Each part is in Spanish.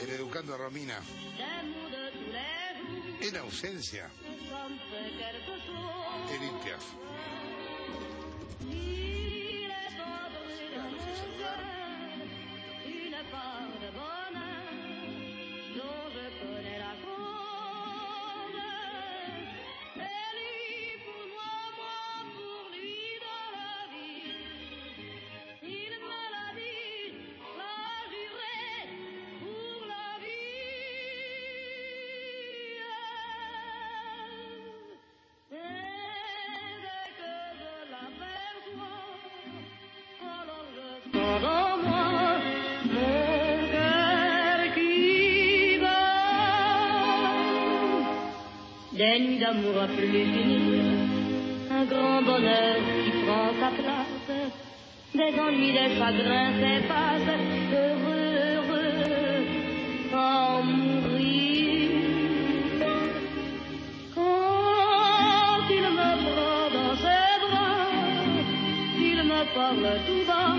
En Educando a Romina, en ausencia, Ça me Des nuits d'amour à plus finir, un grand bonheur qui prend sa place. Des ennuis, des chagrins s'effacent, heureux, heureux, mourir. Quand il me prend dans ses bras, il me parle tout bas,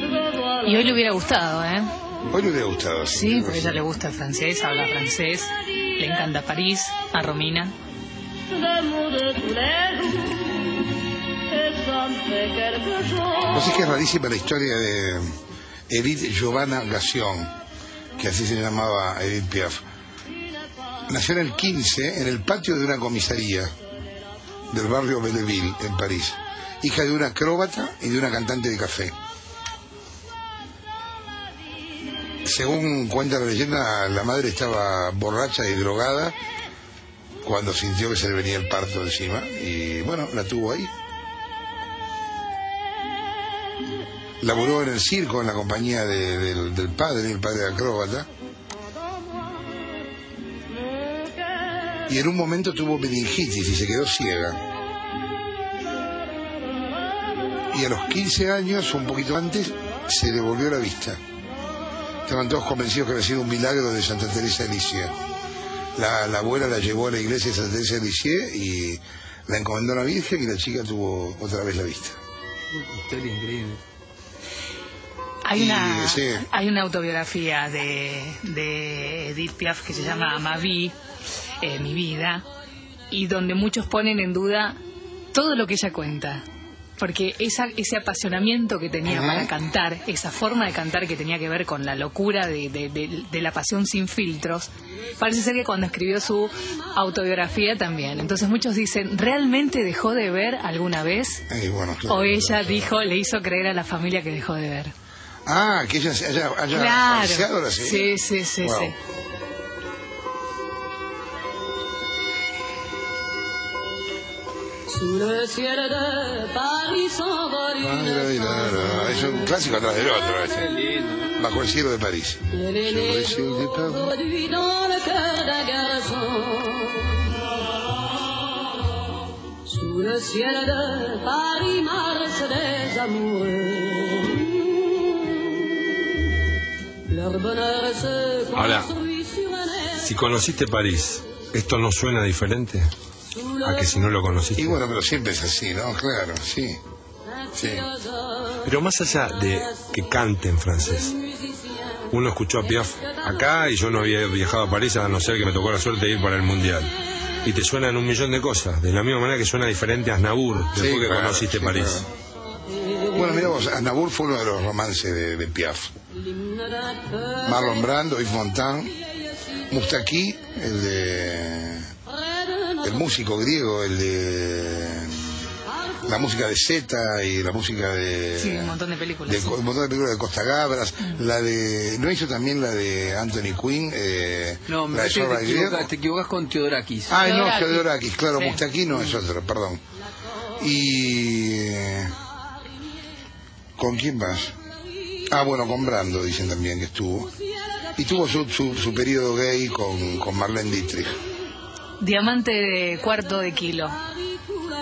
je vois le hubiera gustado, ¿eh? Hoy le hubiera gustado. Sí, porque a ella le gusta el francés, habla francés, le encanta París, a Romina. No sé que es rarísima la historia de Edith Giovanna Gassion, que así se llamaba Edith Piaf. Nació en el 15 en el patio de una comisaría del barrio Belleville, en París, hija de una acróbata y de una cantante de café. Según cuenta la leyenda, la madre estaba borracha y drogada cuando sintió que se le venía el parto encima y bueno, la tuvo ahí. Laboró en el circo en la compañía de- del, padre, el padre acróbata, y en un momento tuvo meningitis y se quedó ciega. Y a los 15 años, un poquito antes, se le volvió la vista. Estaban todos convencidos que había sido un milagro de Santa Teresa de Lisieux. La, la abuela la llevó a la iglesia de Santa Teresa de Lisieux y la encomendó a la Virgen y la chica tuvo otra vez la vista. Historia increíble. Hay Y, una, sí. hay una autobiografía de, de Edith Piaf que se llama Ma vie, eh, Mi vida, y donde muchos ponen en duda todo lo que ella cuenta. Porque esa, ese apasionamiento que tenía para cantar, esa forma de cantar que tenía que ver con la locura de, de- de- de la pasión sin filtros, parece ser que cuando escribió su autobiografía también. Entonces muchos dicen, ¿realmente dejó de ver alguna vez? Bueno, claro. O ella dijo, le hizo creer a la familia que dejó de ver. Ah, que ella se haya, haya Claro. falseado ahora sí. Sí, sí, sí, Wow. sí. Sous le ciel de Paris s'envole Ah, Es un clásico atrás del otro. este. Bajo el cielo de París. Le lait Sur le des ciel de jours Paris. produit dans le cœur d'un garçon. Sous le ciel de Paris marchent des amoureux. Leur bonheur se Ahora, construit sur un air Si conociste París, ¿esto no suena diferente a que si no lo conociste? Y bueno, pero siempre es así, ¿no? Claro, sí. sí. Pero más allá de que cante en francés, uno escuchó a Piaf acá y yo no había viajado a París a no ser que me tocó la suerte de ir para el Mundial. Y te suenan un millón de cosas, de la misma manera que suena diferente a Aznavour después Sí, que claro, conociste sí, París. claro. Bueno, mira vos, Aznavour fue uno de los romances de, de Piaf. Marlon Brando, Yves Montand, Mustaki, el de... el músico griego, el de la música de Zeta y la música de... Sí, un montón de películas. de sí. un montón de películas de Costa Gabras, la de... ¿No hizo también la de Anthony Quinn? Eh, No, me la de te, Griego? equivocas, te equivogas con Teodorakis. Ah, no. Theodorakis, claro, Sí. Mustaquino es otro, perdón. Y... ¿Con quién más? Ah, bueno, con Brando, dicen también que estuvo. Y tuvo su, su, su periodo gay con, con Marlene Dietrich. Diamante de cuarto de kilo.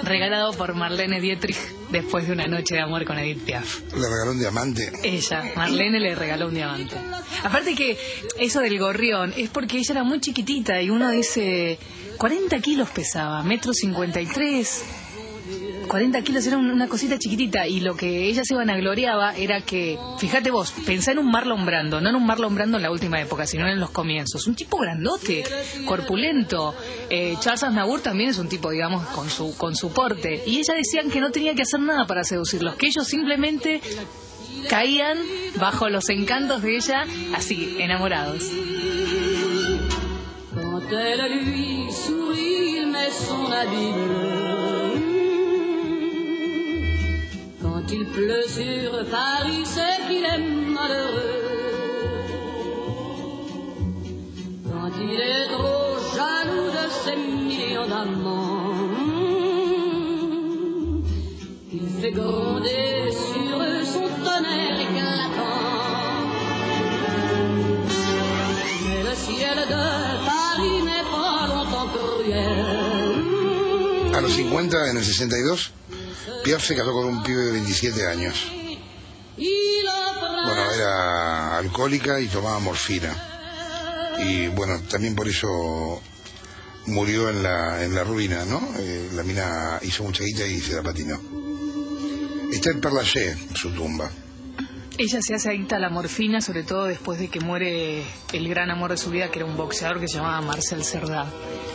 Regalado por Marlene Dietrich después de una noche de amor con Edith Piaf. Le regaló un diamante. Ella, Marlene le regaló un diamante. Aparte que eso del gorrión es porque ella era muy chiquitita y uno dice, 40 kilos pesaba, metro 53. 40 kilos era un- una cosita chiquitita y lo que ella se vanagloriaba era que, fíjate vos, pensá en un Marlon Brando, no en un Marlon Brando en la última época, sino en los comienzos. Un tipo grandote, corpulento. Eh, Charles Aznavour también es un tipo, digamos, con su, con su porte. Y ella decían que no tenía que hacer nada para seducirlos, que ellos simplemente caían bajo los encantos de ella, así, enamorados. Lui son. Quand il pleut sur Paris, c'est qu'il est malheureux. Quand il est trop jaloux de ses millions d'amants, il fait gronder sur eux son tonnerre éclatant. Mais le ciel de Paris n'est pas longtemps cruel. A los 50, en el 62, Piaf se casó con un pibe de 27 años. Bueno, era alcohólica y tomaba morfina. Y bueno, también por eso murió en la, en la ruina, ¿no? Eh, la mina hizo mucha guita y se la patinó. Está en Père Lachaise, su tumba. Ella se hace adicta a la morfina, sobre todo después de que muere el gran amor de su vida, que era un boxeador que se llamaba Marcel Cerda.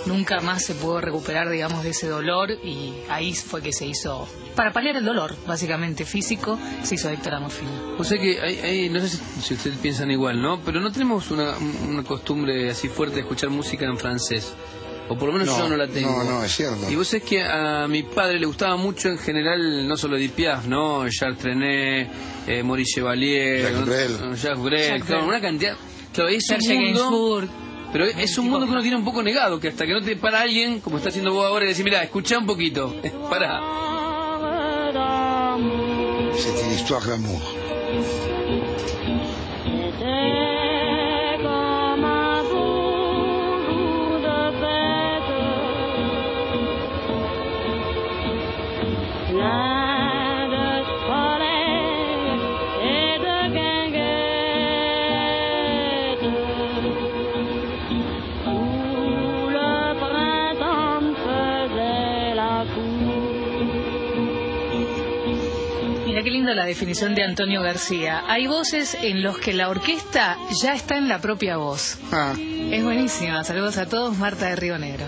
Nunca más se pudo recuperar, digamos, de ese dolor y ahí fue que se hizo, para paliar el dolor, básicamente físico, se hizo adicta a la morfina. O sea que hay- no sé si, si ustedes piensan igual, ¿no? Pero no tenemos una, una costumbre así fuerte de escuchar música en francés. O por lo menos No, yo no la tengo. no, no, es cierto. Y vos sabés que a mi padre le gustaba mucho en general, no solo Edith Piaf, ¿no? Charles Trenet, eh, Maurice Chevalier, Jacques ¿no? Brel. Jacques Brel, claro, una cantidad. Claro, es un mundo, pero es un mundo que uno tiene un poco negado, que hasta que no te para alguien, como está haciendo vos ahora, y decir, mira, escuchá un poquito, para. C'est une histoire d'amour. Lindo la definición de Antonio García. Hay voces en los que la orquesta ya está en la propia voz. Ah, Es buenísima. Saludos a todos, Marta de Río Negro.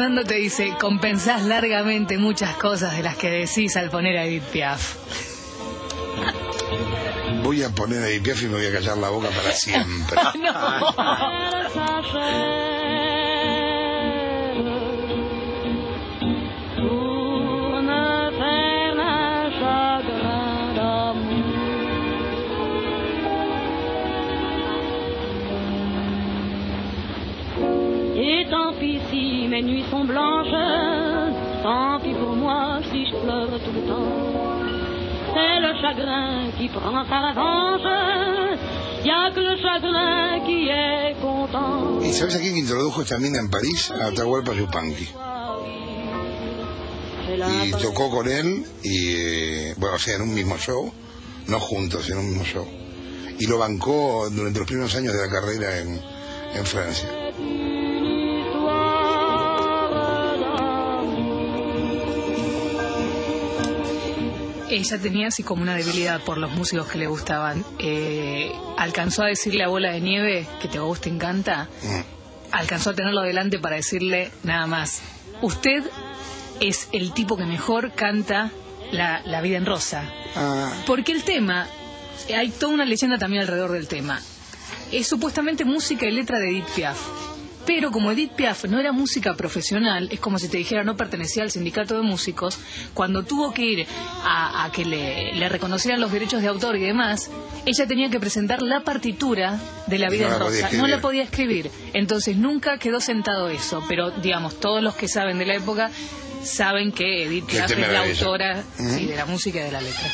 Fernando te dice, compensás largamente muchas cosas de las que decís al poner a Edith Piaf. voy a poner a Edith Piaf y me voy a callar la boca para siempre. elle Et tant pis si mes nuits sont blanches, tant pis pour moi si je pleure tout le temps. C'est le chagrin qui prend sa revanche. Y a que le chagrin qui est content. ¿Y sabes a quién introdujo mina en París? A Atahualpa Yupanqui. Y tocó con él, y eh, bueno, o sea, en un mismo show, no juntos, en un mismo show. Y lo bancó durante los primeros años de la carrera en, en Francia. Ella tenía así como una debilidad por los músicos que le gustaban. Eh, alcanzó a decirle a Bola de Nieve, que te a vos te encanta, Mm. alcanzó a tenerlo delante para decirle nada más, usted es el tipo que mejor canta la, la vida en rosa. Ah, Porque el tema, hay toda una leyenda también alrededor del tema. Es supuestamente música y letra de Edith Piaf. Pero como Edith Piaf no era música profesional, es como si te dijera no pertenecía al sindicato de músicos, cuando tuvo que ir a, a que le, le reconocieran los derechos de autor y demás, ella tenía que presentar la partitura de la vida No en rosa. No la podía escribir. Entonces nunca quedó sentado eso. Pero digamos, todos los que saben de la época saben que Edith el Piaf es la autora sí, de la música y de la letra.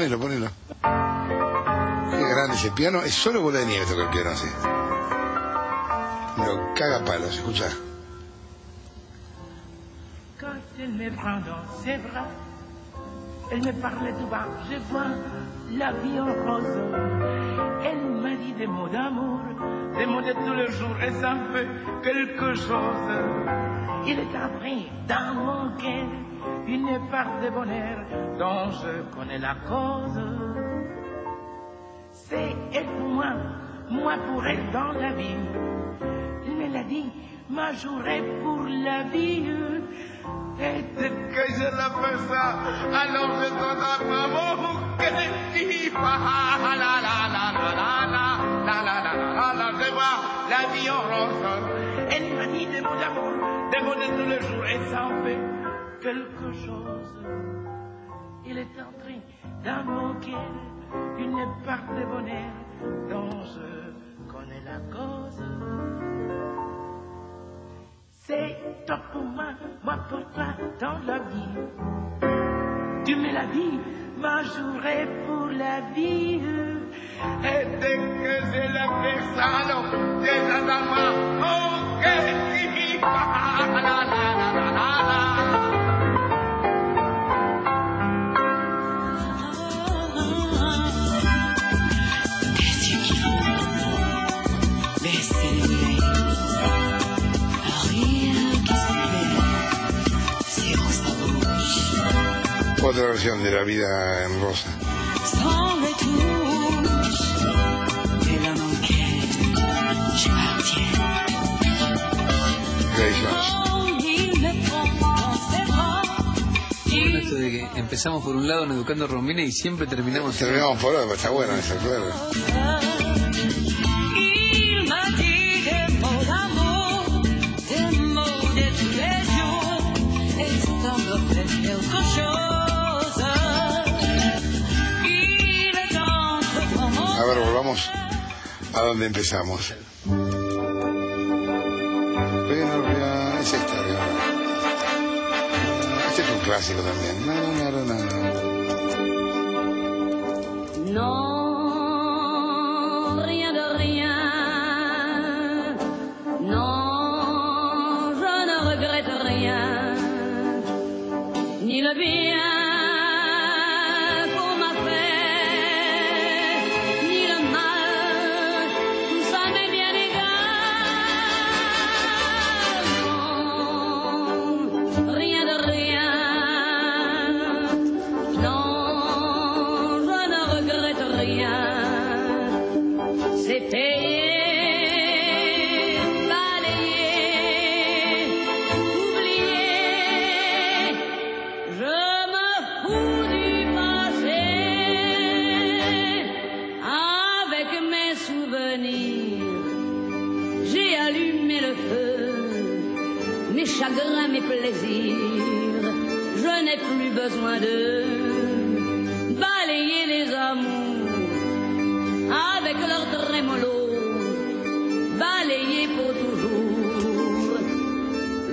Ponelo, ponelo. Qué grande ese piano. Es solo bola de nieve toca el piano así. Lo caga palos, escucha. Quand elle me prend dans ses bras, elle me parlait tout bas, je vois la vie en rose. Elle m'a dit des mots d'amour, mots de tous les jours, et ça fait quelque chose. Il est appris dans mon cœur une part de bonheur dont je connais la cause. C'est pour moi, moi pour elle dans la vie. L'a dit, ma journée pour la vie. Et dès que je la fais ça, alors je donne à maman que la la la la la la la je vois la vie en rose. Elle m'a dit des mots d'amour, des mots de tous les jours, et ça en fait quelque chose. Il est entré dans mon cœur une part de bonheur dont je connais la cause. C'est toi pour moi, moi pour toi dans la vie. Tu me l'as dit, ma journée pour la vie. este Otra versión de la vida en rosa. empezamos por un lado en Educando Romina y siempre terminamos... Terminamos por otro, está bueno eso, claro. A ver, volvamos a donde empezamos. Clásico también.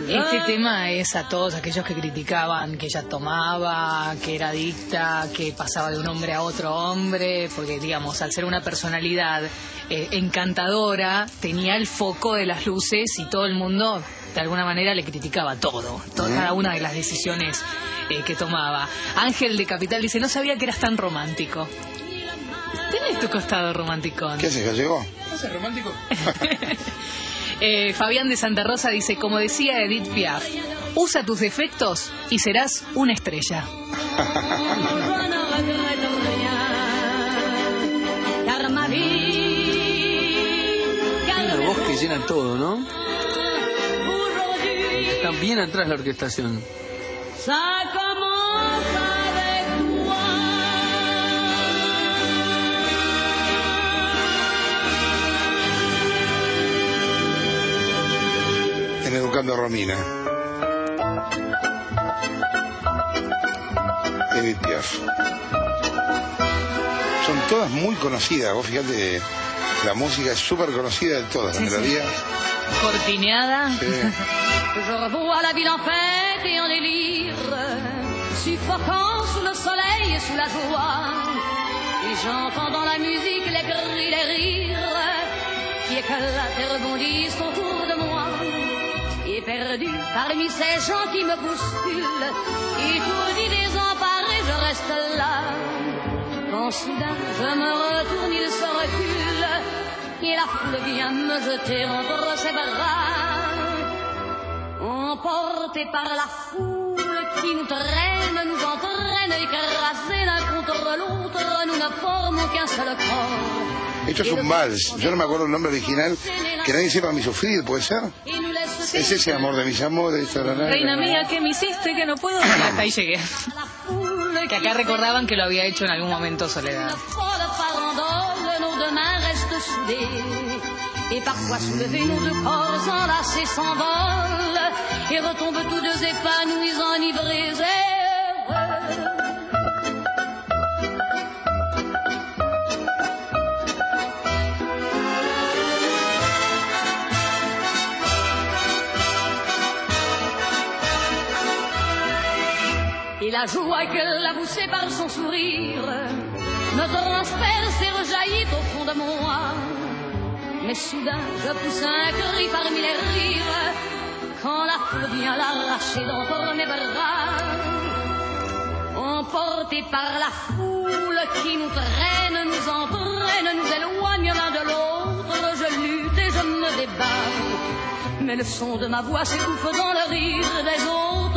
Este tema es a todos aquellos que criticaban que ella tomaba, que era adicta, que pasaba de un hombre a otro hombre, porque digamos, al ser una personalidad eh, encantadora, tenía el foco de las luces y todo el mundo de alguna manera le criticaba todo, to- cada una de las decisiones eh, que tomaba. Ángel de Capital dice, no sabía que eras tan romántico. Tenés tu costado romántico. ¿Qué haces, gallego? ¿No es romántico? Eh, Fabián de Santa Rosa dice, como decía Edith Piaf, usa tus defectos y serás una estrella. Una voz que llena todo, ¿no? Está bien atrás la orquestación. Romina. Edith Piaf. Son todas muy conocidas. Vos fíjate, la música es súper conocida de todas. La Sí, sí. melodía. Cortineada. sí. Je revois la ville en fête et en délire, suffocant sous le soleil et sous la joie. Et j'entends dans la musique les cris, les rires qui éclatent et rebondissent autour de moi. Perdu parmi ces gens qui me bousculent, étourdi, désemparé, je reste là. Quand soudain je me retourne, il se recule, et la foule vient me jeter entre ses bras. Emportés par la foule qui nous traîne, nous entraîne, écrasés l'un contre l'autre, nous ne formons qu'un seul corps. Esto es un vals. Yo no me acuerdo el nombre original. Que nadie sepa mi sufrir, ¿puede ser? Laisse Es ese amor de mis amores. tarará. Reina mía, ¿qué me hiciste que no puedo? Y hasta ahí llegué. Que acá recordaban que lo había hecho en algún momento Soledad. Et parfois soulevés, nos deux corps enlacés s'envolent et retombent tous deux épanouis, enivrés la joie qu'elle a poussée par son sourire me transperce et rejaillit au fond de moi. Mais soudain, je pousse un cri parmi les rires quand la foule vient l'arracher d'entre mes bras. Emportés par la foule qui nous traîne, nous entraîne, nous éloigne l'un de l'autre, je lutte et je me débat. Mais le son de ma voix s'étouffe dans le rire des autres.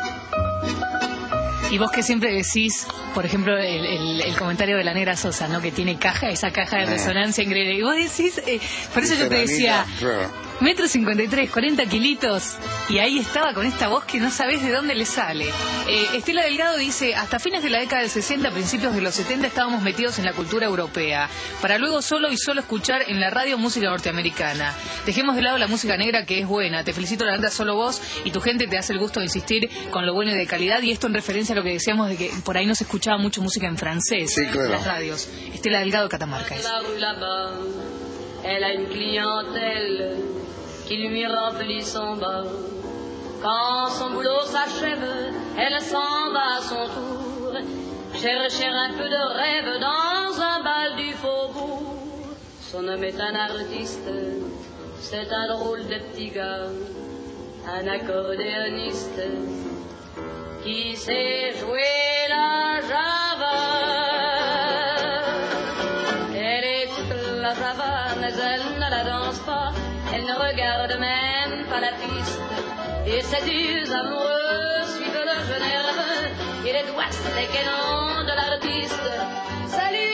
Y vos que siempre decís, por ejemplo, el, el- el comentario de la negra Sosa, ¿no? Que tiene caja, esa caja de Eh. resonancia increíble. Y vos decís, eh, por eso yo te decía. Metro cincuenta y tres, 40 kilitos. Y ahí estaba con esta voz que no sabés de dónde le sale. Eh, Estela Delgado dice, hasta fines de la década del 60, principios de los 70 estábamos metidos en la cultura europea, para luego solo y solo escuchar en la radio música norteamericana. Dejemos de lado la música negra que es buena. Te felicito la neta solo vos y tu gente te hace el gusto de insistir con lo bueno y de calidad. Y esto en referencia a lo que decíamos de que por ahí no se escuchaba mucho música en francés Sí, claro. en las radios. Estela Delgado, Catamarca. es. la rue là-bas, elle a une clientèle qui lui remplit son bar. Quand son boulot s'achève, elle s'en va à son tour, chercher un peu de rêve dans un bal du faubourg. Son homme est un artiste, c'est un drôle de petit gars, un accordéoniste qui sait jouer la java. Elle écoute la java, mais elle ne la danse pas. Elle ne regarde même pas la piste. Et ses yeux amoureux suivent le jeune nerveux et les doigts des canons de l'artiste. Ça lui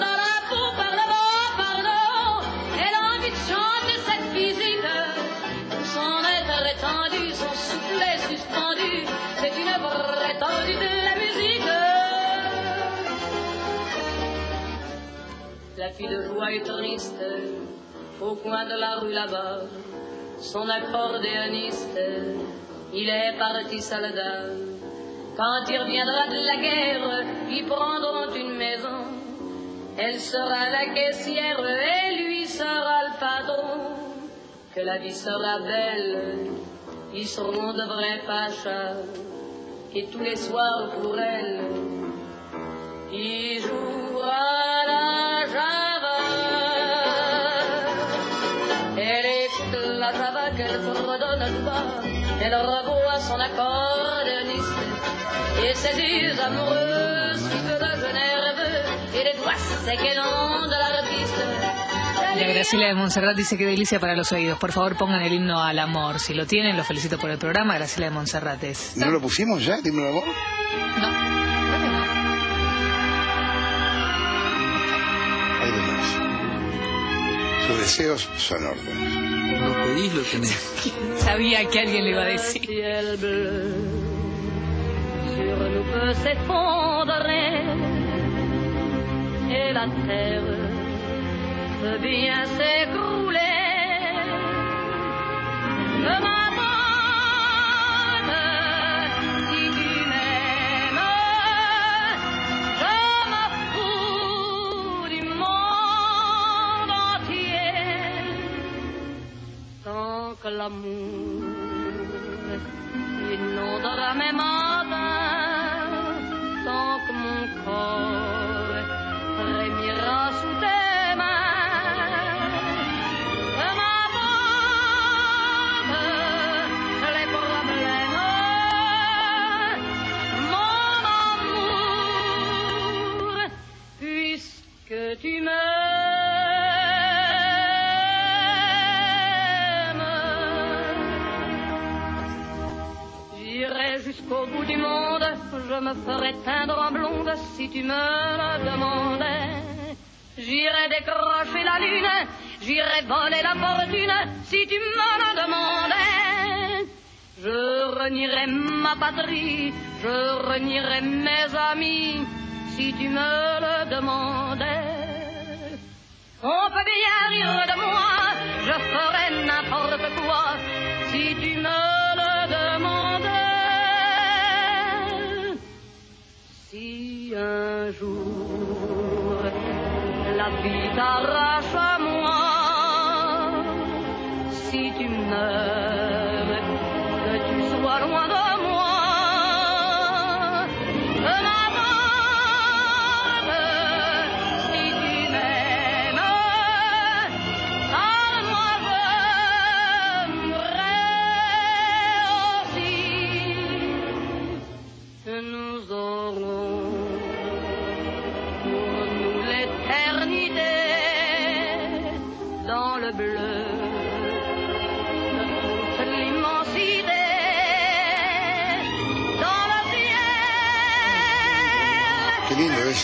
dans la peau par le bas, pardon. Elle a envie de chanter cette visite. Son être étendu, son soufflet suspendu, c'est une œuvre étendue de la musique. La fille de joie est triste au coin de la rue là-bas, son accordéoniste, il est parti soldat. Quand il reviendra de la guerre, ils prendront une maison. Elle sera la caissière et lui sera le patron. Que la vie sera belle, ils seront de vrais pachas. Et tous les soirs pour elle, il jouera Elle revoit son accordéoniste et ses yeux amoureux sifflent le jeu nerveux et les doigts secs et longs de l'artiste. La Graciela de Montserrat dice que delicia para los oídos. Por favor, pongan el himno al amor. Si lo tienen, los felicito por el programa. Graciela de Montserrat es. ¿No lo pusimos ya? El amor. No, creo que no. Hay demás. Sus deseos son órdenes. Pedís, lo tenés. Sabía que alguien le iba a decir. ciel bleu sur nous peut s'effondrer et la terre peut bien s'écrouler. Que l'amour inondera mes matins, tant que mon corps je me ferai teindre en blonde si tu me le demandais. J'irai décrocher la lune, j'irai voler la fortune si tu me le demandais. Je renierai ma patrie, je renierai mes amis si tu me le demandais. On peut bien rire de moi, je ferai n'importe quoi si tu me Un jour la vie t'arrache à moi, si tu meurs,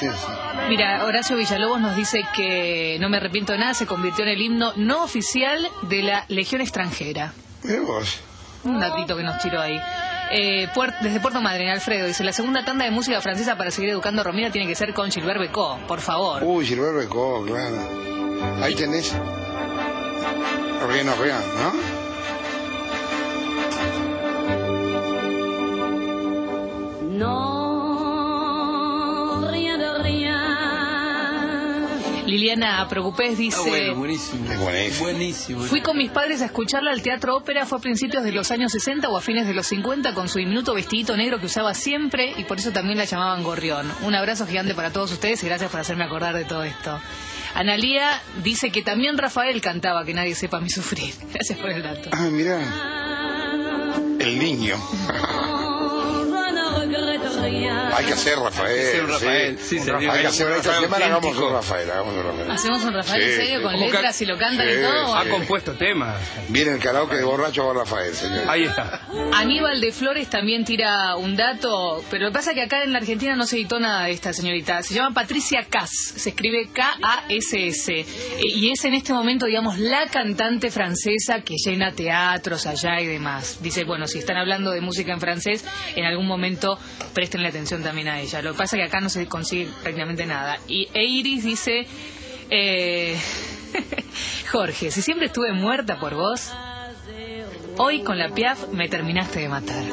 es. Mira, Horacio Villalobos nos dice que No me arrepiento de nada se convirtió en el himno no oficial de la Legión extranjera. Un datito que nos tiró ahí. Eh, Puer- desde Puerto Madryn, Alfredo dice: La segunda tanda de música francesa para seguir educando a Romina tiene que ser con Gilbert Becot, por favor. Uy, Gilbert Becot, claro. Ahí tenés. Rien rien, ¿no? Liliana Preocupés Ah, dice: bueno, buenísimo. Es buenísimo. Buenísimo. Fui con mis padres a escucharla al Teatro Ópera, fue a principios de los años 60 o a fines de los 50 con su diminuto vestidito negro que usaba siempre y por eso también la llamaban Gorrión. Un abrazo gigante para todos ustedes y gracias por hacerme acordar de todo esto. Analía dice que también Rafael cantaba Que nadie sepa mi sufrir. Gracias por el dato. Ah, mira. El niño. Hay que hacer Rafael. Sí, un Rafael. Sí, Un señor. Rafael. Hay que hacer esta Rafael semana hagamos un Rafael. Hagamos un Rafael. ¿Hacemos un Rafael en Sí, serio sí. con letras y lo cantan y Sí, todo? Ha sí. compuesto temas. Viene el karaoke de borracho con Rafael, señor. Ahí está. Aníbal de Flores también tira un dato, pero lo que pasa es que acá en la Argentina no se editó nada de esta señorita. Se llama Patricia Cass, se escribe K-A-S-S. Eh, Y es en este momento, digamos, la cantante francesa que llena teatros allá y demás. Dice, bueno, si están hablando de música en francés, en algún momento prestenle atención también a ella. Lo que pasa es que acá no se consigue prácticamente nada. Y Eiris dice... Eh, Jorge, si siempre estuve muerta por vos, hoy con la Piaf me terminaste de matar.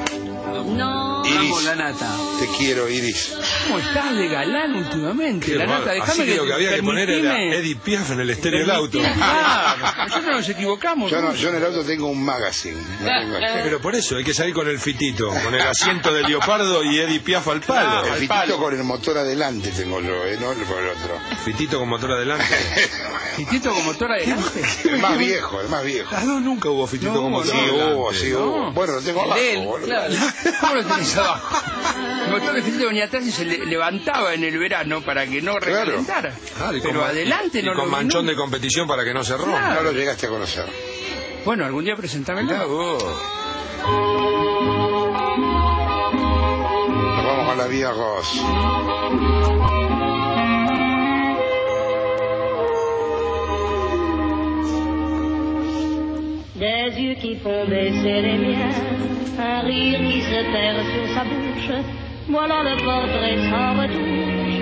No. Vamos la nata. Te quiero, Iris. ¿Cómo estás de galán últimamente? Qué la nata, déjame que lo que había que poner era Edith Piaf en el estéreo del auto. Nosotros nos equivocamos. Yo, no, yo en el auto tengo un magazine. no tengo- Pero por eso hay que salir con el fitito, con el asiento de leopardo y Edith Piaf al palo. el fitito con el motor adelante tengo yo, ¿eh? no por el otro. Fitito con motor adelante. Fitito con motor adelante. El más viejo, el más viejo. Las dos nunca hubo fitito No, con motor Sí adelante. hubo, sí hubo. Bueno, lo tengo abajo. Claro. ¿Cómo lo tenés abajo? El motor de Fitito venía atrás y se le- levantaba en el verano para que no recalentara. Claro, con Pero adelante y no con lo manchón de competición para que no se rompa. No lo llegaste a conocer. Bueno, algún día presentámelo. Nos vamos con la vía Ross. Des yeux qui font baisser les miens, un rire qui se perd sur sa bouche. Voilà le portrait sans retouche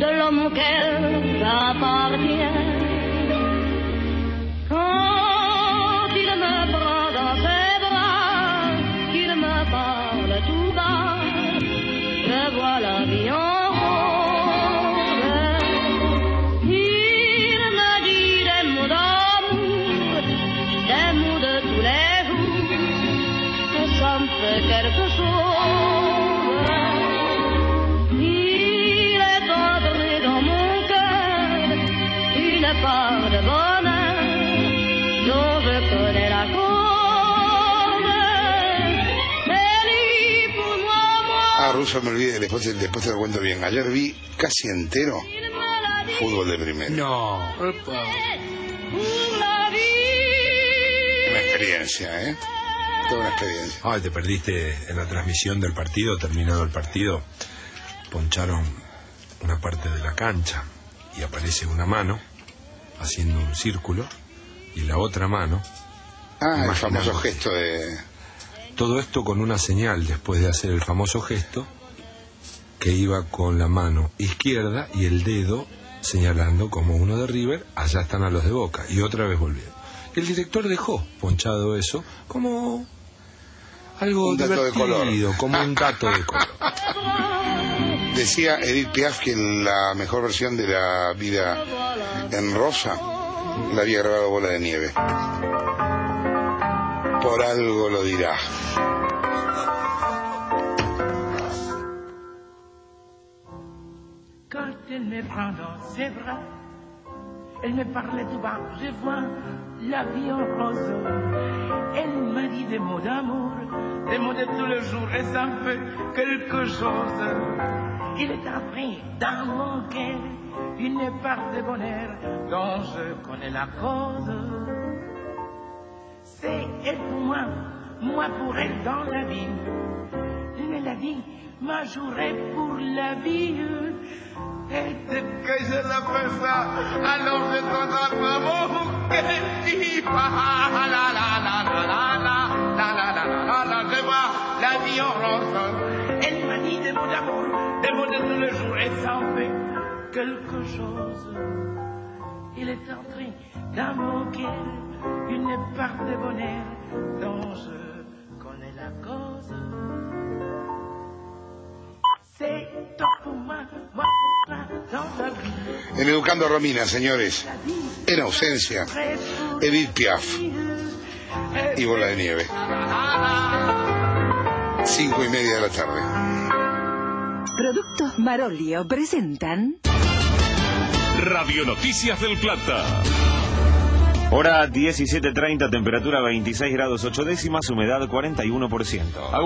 de l'homme auquel j'appartiens. Ah, Russo, me olvidé, después, te- después te lo cuento bien. Ayer vi casi entero fútbol de primera. No. Una experiencia, ¿eh? Toda una experiencia. Ay, te perdiste en la transmisión del partido, terminado el partido, poncharon una parte de la cancha y aparece una mano haciendo un círculo y la otra mano, Ah, el famoso gesto de... todo esto con una señal después de hacer el famoso gesto que iba con la mano izquierda y el dedo señalando como uno de River, allá están a los de Boca y otra vez volvieron. El director dejó ponchado eso como algo Un dato de color. como un dato de color. Decía Edith Piaf que la mejor versión de la vida en rosa la había grabado Bola de Nieve. Por algo lo dirá. Quand elle me prend dans ses bras, elle me parlait tout bas, je vois la vie en rose. Elle m'a dit des mots d'amour, des mots de tous les jours, et ça fait quelque chose. Il est entré dans mon cœur une part de bonheur dont je connais la cause. C'est elle pour moi, moi pour elle dans la vie. Elle l'a dit, ma jouerai pour la vie. Et que je la fais ça, alors je qu'elle dit. Ah, la la la la la la la la la la la je vois la vie en rose. Elle m'a dit des mots d'amour, des mots de tous les jours, et ça en fait quelque chose. Il est entré dans mon cœur une part de bonheur dont je connais la cause. C'est toi pour moi, moi pour toi, dans la vie. En Educando a Romina, señores, en ausencia, Edith Piaf y Bola de Nieve. Cinco y media de la tarde. Productos Marolio presentan Radio Noticias del Plata. Hora 17.30, temperatura 26 grados 8 décimas, humedad 41%.